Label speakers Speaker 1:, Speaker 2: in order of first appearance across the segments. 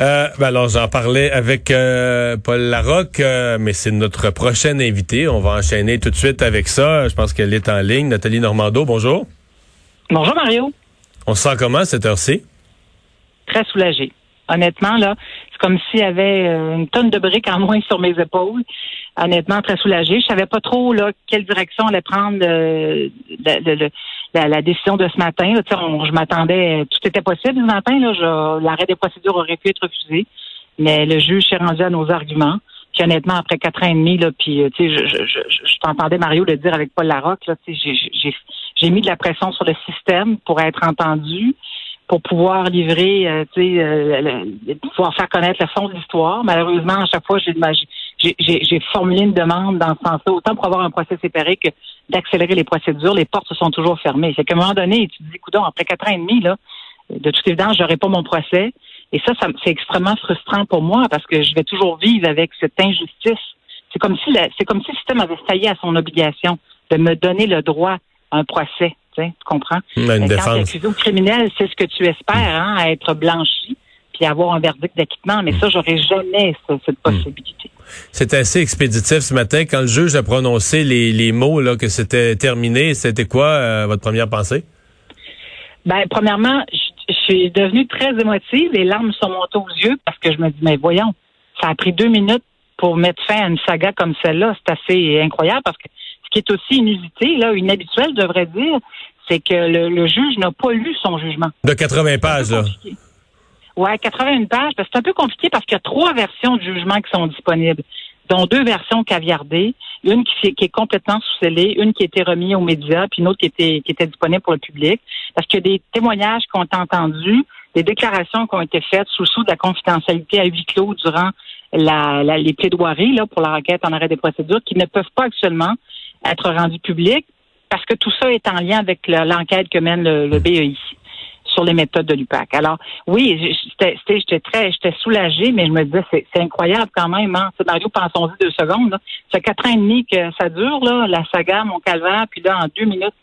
Speaker 1: Euh, ben alors, j'en parlais avec euh, Paul Larocque, euh, mais c'est notre prochaine invité. On va enchaîner tout de suite avec ça. Je pense qu'elle est en ligne. Nathalie Normando, bonjour.
Speaker 2: Bonjour Mario.
Speaker 1: On se sent comment cette heure-ci?
Speaker 2: Très soulagée. Honnêtement, là, c'est comme s'il y avait une tonne de briques en moins sur mes épaules. Honnêtement, très soulagée. Je savais pas trop là quelle direction allait prendre le, le, la, décision de ce matin. je m'attendais, tout était possible ce matin. L'arrêt des procédures aurait pu être refusé, mais le juge s'est rendu à nos arguments. Puis honnêtement, après quatre ans et demi, là, puis euh, tu sais, je, je, je, t'entendais Mario le dire avec Paul Larocque, là, j'ai mis de la pression sur le système pour être entendu, pour pouvoir livrer, euh, tu sais, euh, pouvoir faire connaître le fond de l'histoire. Malheureusement, à chaque fois, j'ai formulé une demande dans ce sens-là, autant pour avoir un procès séparé que d'accélérer les procédures. Les portes se sont toujours fermées. C'est qu'à un moment donné, tu te dis, coudon, après quatre ans et demi, là, de toute évidence, j'aurai pas mon procès. Et ça, ça c'est extrêmement frustrant pour moi parce que je vais toujours vivre avec cette injustice. C'est comme si c'est comme si le système avait failli à son obligation de me donner le droit à un procès. Tu, comprends?
Speaker 1: Une Quand
Speaker 2: tu es criminel, c'est ce que tu espères, hein, à être blanchi puis avoir un verdict d'acquittement. Mais ça, j'aurais jamais cette hmm. possibilité.
Speaker 1: C'est assez expéditif ce matin. Quand le juge a prononcé les, les mots là, que c'était terminé, c'était quoi euh, votre première pensée?
Speaker 2: Ben, premièrement, je, suis devenue très émotive. Les larmes sont montées aux yeux parce que je me dis, mais voyons, ça a pris deux minutes pour mettre fin à une saga comme celle-là. C'est assez incroyable parce que qui est aussi inusité, là, inhabituel, je devrais dire, c'est que le, le juge n'a pas lu son jugement.
Speaker 1: De 80 pages, là.
Speaker 2: Ouais, 81 pages. C'est un peu compliqué parce qu'il y a trois versions de jugement qui sont disponibles, dont deux versions caviardées, une qui, qui est complètement sous-scellée, une qui a été remise aux médias, puis une autre qui était, qui était disponible pour le public. Parce qu'il y a des témoignages qui ont été entendus, des déclarations qui ont été faites sous sous de la confidentialité à huis clos durant la, les plaidoiries là, pour la requête en arrêt des procédures qui ne peuvent pas actuellement être rendues publiques parce que tout ça est en lien avec l'enquête que mène le, le BEI sur les méthodes de l'UPAC. Alors, oui, j'étais très, j'étais soulagée, mais je me disais, c'est incroyable quand même. Hein? Mario, pensons-y deux secondes. Là. Ça fait quatre ans et demi que ça dure, là, la saga, mon calvaire, puis là, en deux minutes,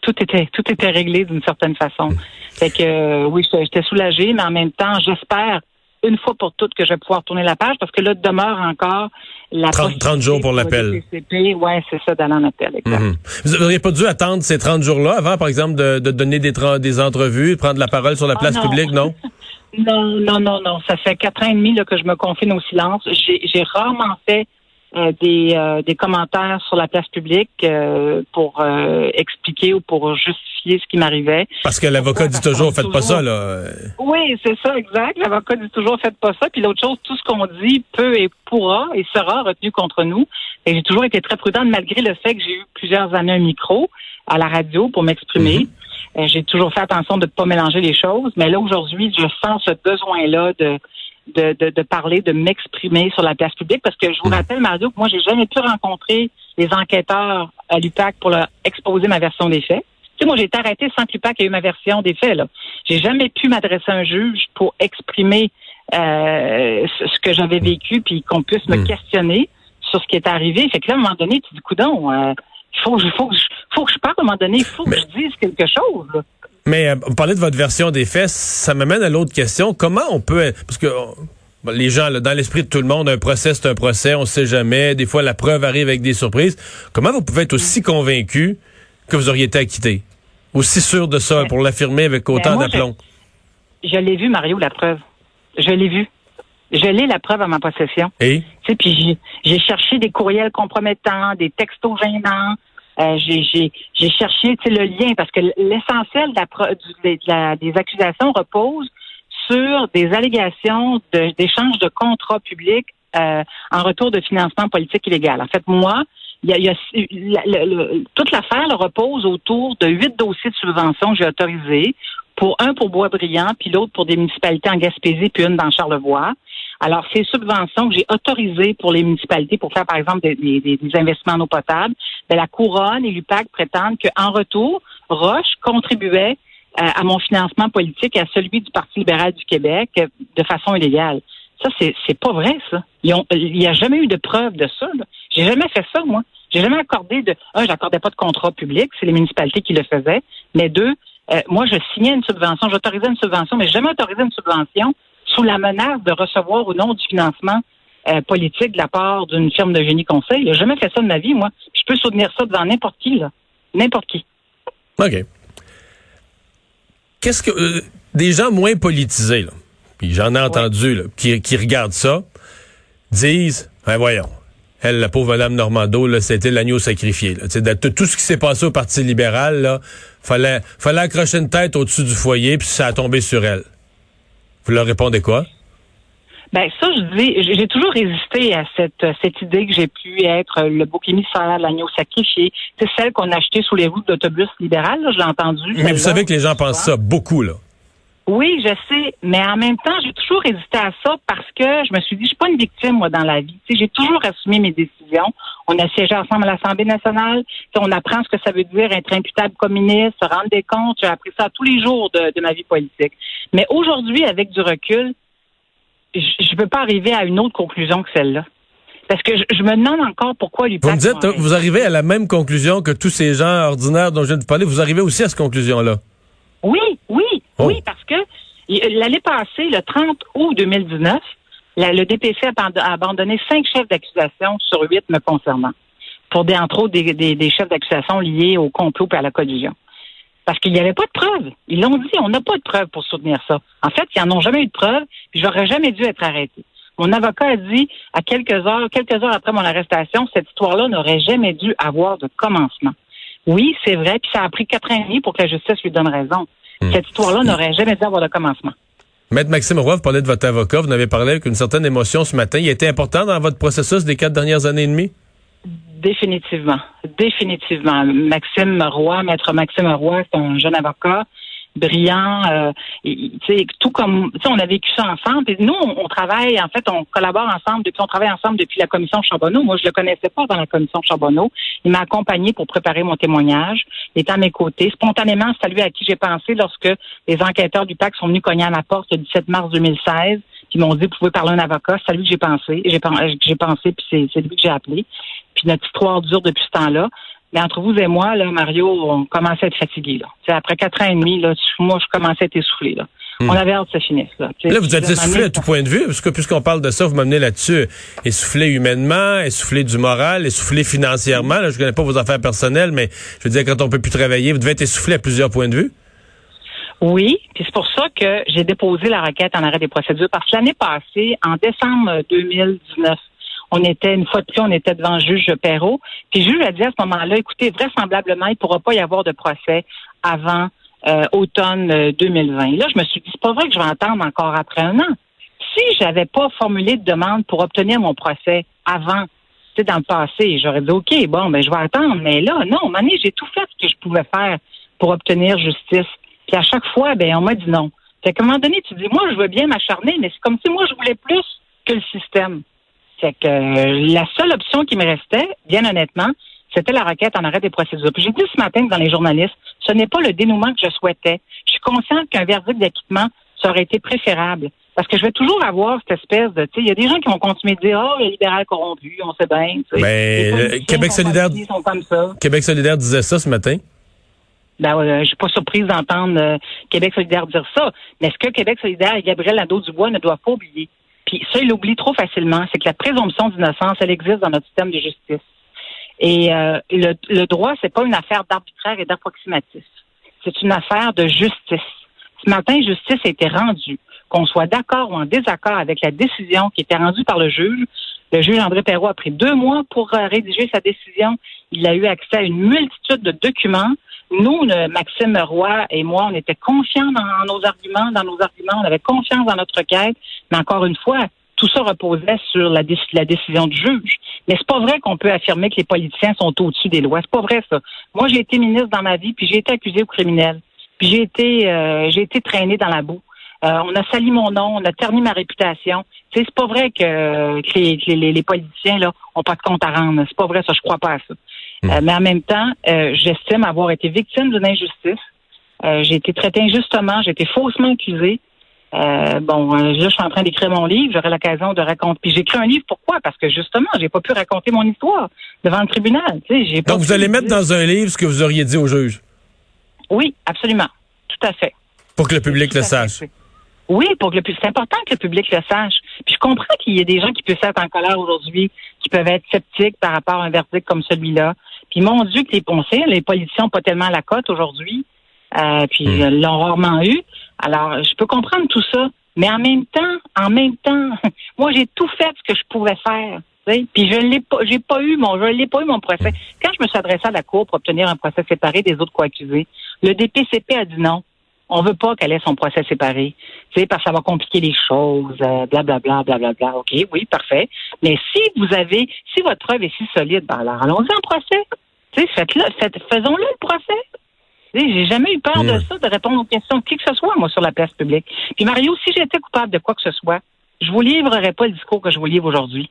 Speaker 2: tout était, tout était réglé d'une certaine façon. Fait que, oui, j'étais soulagée, mais en même temps, j'espère une fois pour toutes que je vais pouvoir tourner la page parce que là demeure encore la
Speaker 1: 30, 30 jours pour l'appel.
Speaker 2: Oui, c'est ça, d'aller en appel. Mhm.
Speaker 1: Vous n'auriez pas dû attendre ces 30 jours-là avant, par exemple, de, de donner des, des entrevues, prendre la parole sur la ah, place publique, non?
Speaker 2: non, non, non, non. Ça fait quatre ans et demi là, que je me confine au silence. J'ai rarement fait des, euh, des commentaires sur la place publique euh, pour expliquer ou pour justifier ce qui m'arrivait.
Speaker 1: Parce que l'avocat dit toujours, faites pas ça, là.
Speaker 2: Oui, c'est ça, exact. L'avocat dit toujours, faites pas ça. Puis l'autre chose, tout ce qu'on dit peut et pourra et sera retenu contre nous. Et j'ai toujours été très prudente, malgré le fait que j'ai eu plusieurs années un micro à la radio pour m'exprimer. Mhm. J'ai toujours fait attention de ne pas mélanger les choses. Mais là, aujourd'hui, je sens ce besoin-là de de, de, de parler, de m'exprimer sur la place publique parce que je vous rappelle, Mario, que moi, j'ai jamais pu rencontrer les enquêteurs à l'UPAC pour leur exposer ma version des faits. Tu sais, moi, j'ai été arrêtée sans que l'UPAC ait eu ma version des faits. Là. J'ai jamais pu m'adresser à un juge pour exprimer euh, ce que j'avais vécu puis qu'on puisse me mm. questionner sur ce qui est arrivé. Fait que là, à un moment donné, tu dis, coudon, euh, il faut, faut, que je, faut que je parle à un moment donné, il faut que je dise quelque chose. Là.
Speaker 1: Mais euh, vous parlez de votre version des faits, ça m'amène à l'autre question. Comment on peut... Parce que les gens, dans l'esprit de tout le monde, un procès, c'est un procès, on ne sait jamais. Des fois, la preuve arrive avec des surprises. Comment vous pouvez être aussi convaincu que vous auriez été acquitté? Aussi sûr de ça, pour l'affirmer avec ben, autant d'aplomb?
Speaker 2: Je, l'ai vu, Mario, la preuve. Je l'ai vu. Je l'ai la preuve à ma possession.
Speaker 1: Et?
Speaker 2: Tu puis j'ai cherché des courriels compromettants, des textos gênants, euh, j'ai cherché le lien parce que l'essentiel de des accusations repose sur des allégations d'échange de, contrats publics euh, en retour de financement politique illégal. En fait, moi, toute l'affaire repose autour de huit dossiers de subvention que j'ai autorisés, pour un pour Boisbriand, puis l'autre pour des municipalités en Gaspésie, puis une dans Charlevoix. Alors, ces subventions que j'ai autorisées pour les municipalités pour faire, par exemple, des, investissements en eau potable, ben, la Couronne et l'UPAC prétendent qu'en retour, Roche contribuait euh, à mon financement politique et à celui du Parti libéral du Québec euh, de façon illégale. Ça, c'est, c'est pas vrai, ça. il n'y a jamais eu de preuve de ça. J'ai jamais fait ça, moi. J'ai jamais accordé de. Un, j'accordais pas de contrat public, c'est les municipalités qui le faisaient. Mais deux, euh, moi, je signais une subvention, j'autorisais une subvention, mais j'ai jamais autorisé une subvention sous la menace de recevoir ou non du financement euh, politique de la part d'une firme de génie conseil. J'ai jamais fait ça de ma vie, moi. Je peux soutenir ça devant n'importe qui, là. N'importe qui.
Speaker 1: OK. Qu'est-ce que euh, des gens moins politisés, là, puis j'en ai entendu, là, qui, qui regardent ça, disent, ben voyons, elle, la pauvre Madame Normando, là, c'était l'agneau sacrifié. Là. De, tout ce qui s'est passé au Parti libéral, là, fallait, fallait accrocher une tête au-dessus du foyer, puis ça a tombé sur elle. Vous leur répondez quoi?
Speaker 2: Ben ça, je dis, j'ai toujours résisté à cette cette idée que j'ai pu être le bouc émissaire, l'agneau sacrifié. C'est celle qu'on a achetée sous les routes d'autobus libéral, je l'ai entendu.
Speaker 1: Mais vous savez que les gens pensent ça beaucoup, là.
Speaker 2: Oui, je sais, mais en même temps, j'ai toujours hésité à ça parce que je me suis dit, je suis pas une victime, moi, dans la vie. j'ai toujours assumé mes décisions. On a siégé ensemble à l'Assemblée nationale. on apprend ce que ça veut dire être imputable communiste, se rendre des comptes. J'ai appris ça tous les jours de, ma vie politique. Mais aujourd'hui, avec du recul, je ne peux pas arriver à une autre conclusion que celle-là. Parce que je, me demande encore pourquoi lui
Speaker 1: Vous me dites, vous arrivez à la même conclusion que tous ces gens ordinaires dont je viens de parler. Vous arrivez aussi à cette conclusion-là.
Speaker 2: Oui, oh. oui, parce que l'année passée, le 30 août 2019, le DPC a abandonné cinq chefs d'accusation sur huit me concernant, pour des, entre autres des, chefs d'accusation liés au complot et à la collusion. Parce qu'il n'y avait pas de preuves. Ils l'ont dit, on n'a pas de preuves pour soutenir ça. En fait, ils n'en ont jamais eu de preuves, puis j'aurais jamais dû être arrêté. Mon avocat a dit à quelques heures, quelques heures après mon arrestation, cette histoire-là n'aurait jamais dû avoir de commencement. Oui, c'est vrai, puis ça a pris quatre ans et demi pour que la justice lui donne raison. Hmm. Cette histoire-là n'aurait jamais dû avoir de commencement.
Speaker 1: Maître Maxime Roy, vous parlez de votre avocat, vous n'avez parlé avec une certaine émotion ce matin. Il était important dans votre processus des quatre dernières années et demie?
Speaker 2: Définitivement. Définitivement. Maxime Roy, Maître Maxime Roy, c'est un jeune avocat brillant. Euh, tout comme, on a vécu ça ensemble. Et nous, on, travaille, en fait, on collabore ensemble depuis, on travaille ensemble depuis la commission Charbonneau. Moi, je le connaissais pas dans la commission Charbonneau. Il m'a accompagné pour préparer mon témoignage. Il est à mes côtés. Spontanément, c'est à lui à qui j'ai pensé lorsque les enquêteurs du PAC sont venus cogner à ma porte le 17 mars 2016. Puis ils m'ont dit, vous pouvez parler à un avocat. C'est à lui que j'ai pensé. J'ai pensé, puis c'est lui que j'ai appelé. Puis notre histoire dure depuis ce temps-là. Mais entre vous et moi, là, Mario, on commençait à être fatigué. Là. après quatre ans et demi, là, moi, je commençais à être essoufflé. Là. Hmm. On avait hâte que ça finisse. Là,
Speaker 1: là vous êtes essoufflé à tout point de vue, parce que puisqu'on parle de ça, vous m'amenez là-dessus. Essoufflé humainement, essoufflé du moral, essoufflé financièrement. Là, je connais pas vos affaires personnelles, mais je veux dire, quand on peut plus travailler, vous devez être essoufflé à plusieurs points de vue.
Speaker 2: Oui, puis c'est pour ça que j'ai déposé la requête en arrêt des procédures, parce que l'année passée, en décembre 2019, on était, une fois de plus, on était devant le juge Perrault. Puis le juge a dit à ce moment-là, écoutez, vraisemblablement, il ne pourra pas y avoir de procès avant euh, automne 2020. Euh, là, je me suis dit, c'est pas vrai que je vais entendre encore après un an. Si j'avais pas formulé de demande pour obtenir mon procès avant, c'est dans le passé, j'aurais dit, OK, bon, ben, je vais attendre. Mais là, non, Mané, j'ai tout fait ce que je pouvais faire pour obtenir justice. Puis à chaque fois, ben, on m'a dit non. Fait qu'à un moment donné, tu dis, moi, je veux bien m'acharner, mais c'est comme si moi, je voulais plus que le système. Fait que euh, la seule option qui me restait, bien honnêtement, c'était la requête en arrêt des procédures. Puis j'ai dit ce matin dans les journalistes, ce n'est pas le dénouement que je souhaitais. Je suis consciente qu'un verdict d'acquittement, ça aurait été préférable. Parce que je vais toujours avoir cette espèce de, tu sais, il y a des gens qui vont continuer de dire, oh, les libéraux corrompus, on sait bien.
Speaker 1: Mais Québec solidaire, Québec solidaire disait ça ce matin.
Speaker 2: Ben, euh, je suis pas surprise d'entendre euh, Québec solidaire dire ça. Mais ce que Québec solidaire et Gabriel Nadeau-Dubois ne doivent pas oublier, puis ça, il l'oublie trop facilement, c'est que la présomption d'innocence, elle existe dans notre système de justice. Et euh, le, le droit, c'est pas une affaire d'arbitraire et d'approximatif. C'est une affaire de justice. Ce matin, justice a été rendue. Qu'on soit d'accord ou en désaccord avec la décision qui était rendue par le juge, le juge André Perrault a pris deux mois pour euh, rédiger sa décision. Il a eu accès à une multitude de documents. Nous, Maxime Roy et moi, on était confiants dans nos arguments, dans nos arguments, on avait confiance dans notre requête, mais encore une fois, tout ça reposait sur la, décision du juge. Mais c'est pas vrai qu'on peut affirmer que les politiciens sont au-dessus des lois. C'est pas vrai ça. Moi, j'ai été ministre dans ma vie, puis j'ai été accusé au criminel, puis j'ai été, euh, j'ai été traîné dans la boue. Euh, on a sali mon nom, on a terni ma réputation. C'est pas vrai que, les, politiciens là ont pas de compte à rendre. C'est pas vrai ça. Je crois pas à ça. Hmm. Euh, mais en même temps, euh, j'estime avoir été victime d'une injustice. j'ai été traité injustement, j'ai été faussement accusé. bon, là, je suis en train d'écrire mon livre. J'aurai l'occasion de raconter. Puis j'écris un livre. Pourquoi? Parce que justement, j'ai pas pu raconter mon histoire devant le tribunal.
Speaker 1: Donc vous allez mettre dans un livre ce que vous auriez dit au juge?
Speaker 2: Oui, absolument, tout à fait.
Speaker 1: Pour que le public le sache.
Speaker 2: Oui, pour que le c'est important que le public le sache. Puis je comprends qu'il y ait des gens qui puissent être en colère aujourd'hui, qui peuvent être sceptiques par rapport à un verdict comme celui-là. Puis mon Dieu que les poncés, les politiciens n'ont pas tellement la cote aujourd'hui. Euh, puis hmm. ils l'ont rarement eu. Alors, je peux comprendre tout ça. Mais en même temps, en même temps, moi j'ai tout fait ce que je pouvais faire. Puis je l'ai pas, j'ai pas eu mon, je l'ai pas eu mon procès. Quand je me suis adressé à la cour pour obtenir un procès séparé des autres co-accusés, le DPCP a dit non. On veut pas qu'elle ait son procès séparé, tu parce que ça va compliquer les choses, blablabla, euh, blablabla. Bla, bla. Ok, oui, parfait. Mais si vous avez, si votre preuve est si solide, ben alors allons-y en procès. Tu sais, faites-le, faites, faisons-le le procès. J'ai jamais eu peur de ça, de répondre aux questions de qui que ce soit, moi, sur la place publique. Puis Mario, si j'étais coupable de quoi que ce soit, je vous livrerais pas le discours que je vous livre aujourd'hui.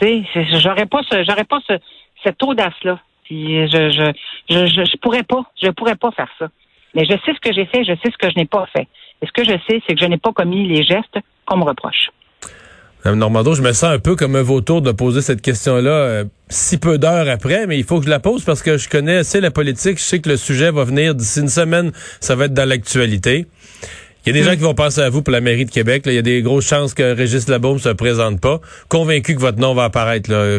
Speaker 2: Tu sais, j'aurais pas ce, j'aurais pas ce, cette audace-là. Puis je, je, je, je, pourrais pas, je pourrais pas faire ça. Mais je sais ce que j'ai fait, je sais ce que je n'ai pas fait. Et ce que je sais, c'est que je n'ai pas commis les gestes qu'on me reproche.
Speaker 1: Mme Normando, je me sens un peu comme un vautour de poser cette question-là euh, si peu d'heures après, mais il faut que je la pose parce que je connais assez la politique. Je sais que le sujet va venir d'ici une semaine. Ça va être dans l'actualité. Il y a des gens qui vont penser à vous pour la mairie de Québec. Il y a des grosses chances que Régis Labaume se présente pas. Convaincu que votre nom va apparaître. Là.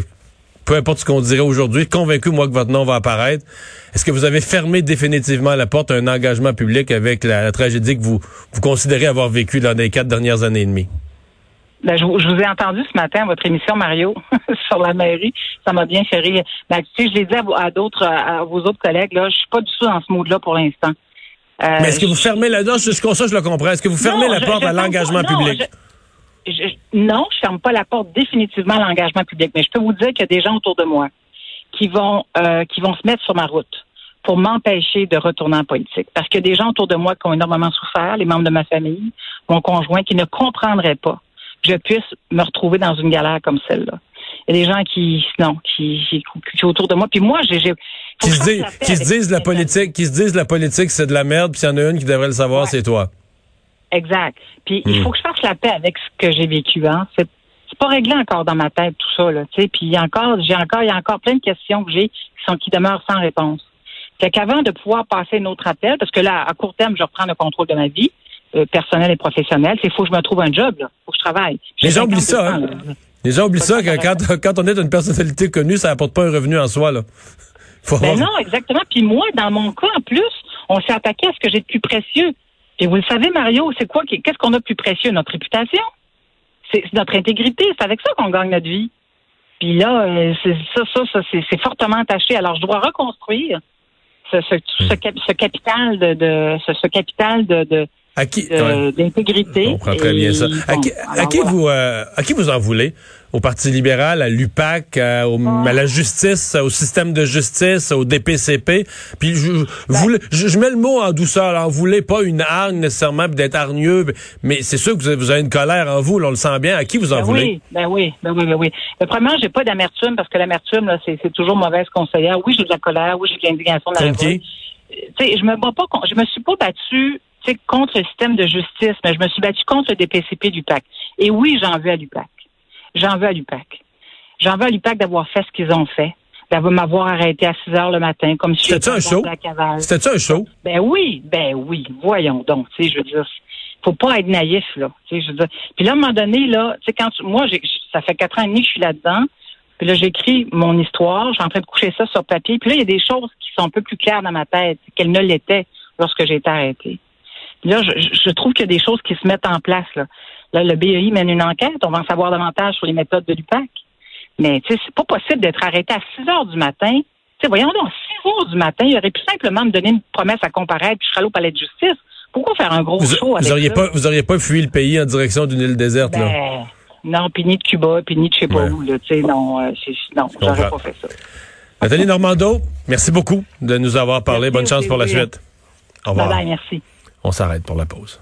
Speaker 1: Peu importe ce qu'on dirait aujourd'hui, convaincu, moi, que votre nom va apparaître. Est-ce que vous avez fermé définitivement la porte à un engagement public avec la, tragédie que vous, vous considérez avoir vécue dans les quatre dernières années et demie?
Speaker 2: Ben, je, vous ai entendu ce matin à votre émission, Mario, sur la mairie. Ça m'a bien fait rire. Ben, tu sais, je l'ai dit à, d'autres, à, vos autres collègues, là, je suis pas du tout dans ce mode-là pour l'instant.
Speaker 1: Euh, Mais est-ce que vous fermez la porte? Jusqu'au ça, je le comprends. Est-ce que vous fermez la porte à l'engagement public?
Speaker 2: non, je ferme pas la porte définitivement à l'engagement public. Mais je peux vous dire qu'il y a des gens autour de moi qui vont, euh, qui vont se mettre sur ma route pour m'empêcher de retourner en politique. Parce qu'il y a des gens autour de moi qui ont énormément souffert, les membres de ma famille, mon conjoint, qui ne comprendraient pas je puisse me retrouver dans une galère comme celle-là. Il y a des gens qui, non, qui, qui, autour de moi. Puis moi, j'ai,
Speaker 1: qui se, disent, qui se disent la politique, qui se disent la politique, c'est de la merde. Puis il y en a une qui devrait le savoir, c'est toi.
Speaker 2: Exact. Puis il hmm. faut que je fasse la paix avec ce que j'ai vécu. Hein. C'est, pas réglé encore dans ma tête tout ça. Là, puis il y a encore, j'ai encore, il y a encore plein de questions que j'ai qui sont qui demeurent sans réponse. Fait qu'avant de pouvoir passer un autre appel, parce que là, à court terme, je reprends le contrôle de ma vie, euh, personnel et professionnel, c'est faut que je me trouve un job, là. faut que je travaille.
Speaker 1: Les gens oublient ça, hein? Les gens oublient ça que quand, quand on est une personnalité connue, ça apporte pas un revenu en soi, là.
Speaker 2: Faut ben non, exactement. Puis moi, dans mon cas, en plus, on s'est attaqué à ce que j'ai de plus précieux. Et vous le savez, Mario, c'est quoi? Qu'est-ce qu'on a de plus précieux? Notre réputation. C'est notre intégrité. C'est avec ça qu'on gagne notre vie. Puis là, euh, ça, ça, ça c'est fortement attaché. Alors, je dois reconstruire ce, ce, ce, hmm. capital de, de ce, capital de, de à qui d'intégrité.
Speaker 1: On très bien ça. à qui, vous euh, à qui vous en voulez? Au Parti libéral, à l'UPAC, à, à, la justice, au système de justice, au DPCP. Puis je, ben je, mets le mot en douceur. Alors, vous voulez pas une hargne nécessairement d'être hargneux, mais c'est sûr que vous avez, une colère en vous. on le sent bien. À qui vous en
Speaker 2: ben
Speaker 1: voulez?
Speaker 2: oui, Ben oui, ben oui, ben oui. Mais premièrement, j'ai pas d'amertume parce que l'amertume, c'est toujours mauvaise conseillère. Oui, j'ai de la colère. Oui, j'ai de l'indignation de la Tu sais, je me bats pas, je me suis pas battue contre le système de justice, mais je me suis battue contre le DPCP du PAC. Et oui, j'en veux à l'UPAC. J'en veux à l'UPAC. J'en veux à l'UPAC d'avoir fait ce qu'ils ont fait, d'avoir m'avoir arrêté à 6 heures le matin, comme si
Speaker 1: C'était un show? C'était un show?
Speaker 2: Ben oui, ben oui. Voyons donc, tu sais, je veux dire, faut pas être naïf, là. Tu sais, je veux dire. Puis là, à un moment donné, là, tu sais, quand moi, j'ai, ça fait quatre ans et demi que je suis là-dedans. Puis là, j'écris mon histoire, je suis en train de coucher ça sur papier. Puis là, il y a des choses qui sont un peu plus claires dans ma tête qu'elles ne l'étaient lorsque j'ai été arrêtée. Là, je, trouve qu'il y a des choses qui se mettent en place. Là. là, le BEI mène une enquête. On va en savoir davantage sur les méthodes de l'UPAC. Mais tu sais, c'est pas possible d'être arrêté à 6 heures du matin. sais, voyons donc, 6 heures du matin, il aurait pu simplement me donner une promesse à comparaître, puis je serais au palais de justice. Pourquoi faire un gros show avec
Speaker 1: vous auriez Pas, vous auriez pas fui le pays en direction d'une île déserte, là?
Speaker 2: Ben, non, puis ni de Cuba, puis ni de je sais pas où, là. Tu sais, non, euh, non j'aurais pas fait ça.
Speaker 1: Nathalie Normando, merci beaucoup de nous avoir parlé. Bonne chance pour la suite.
Speaker 2: Au revoir. Bye bye, merci.
Speaker 1: On s'arrête pour la pause.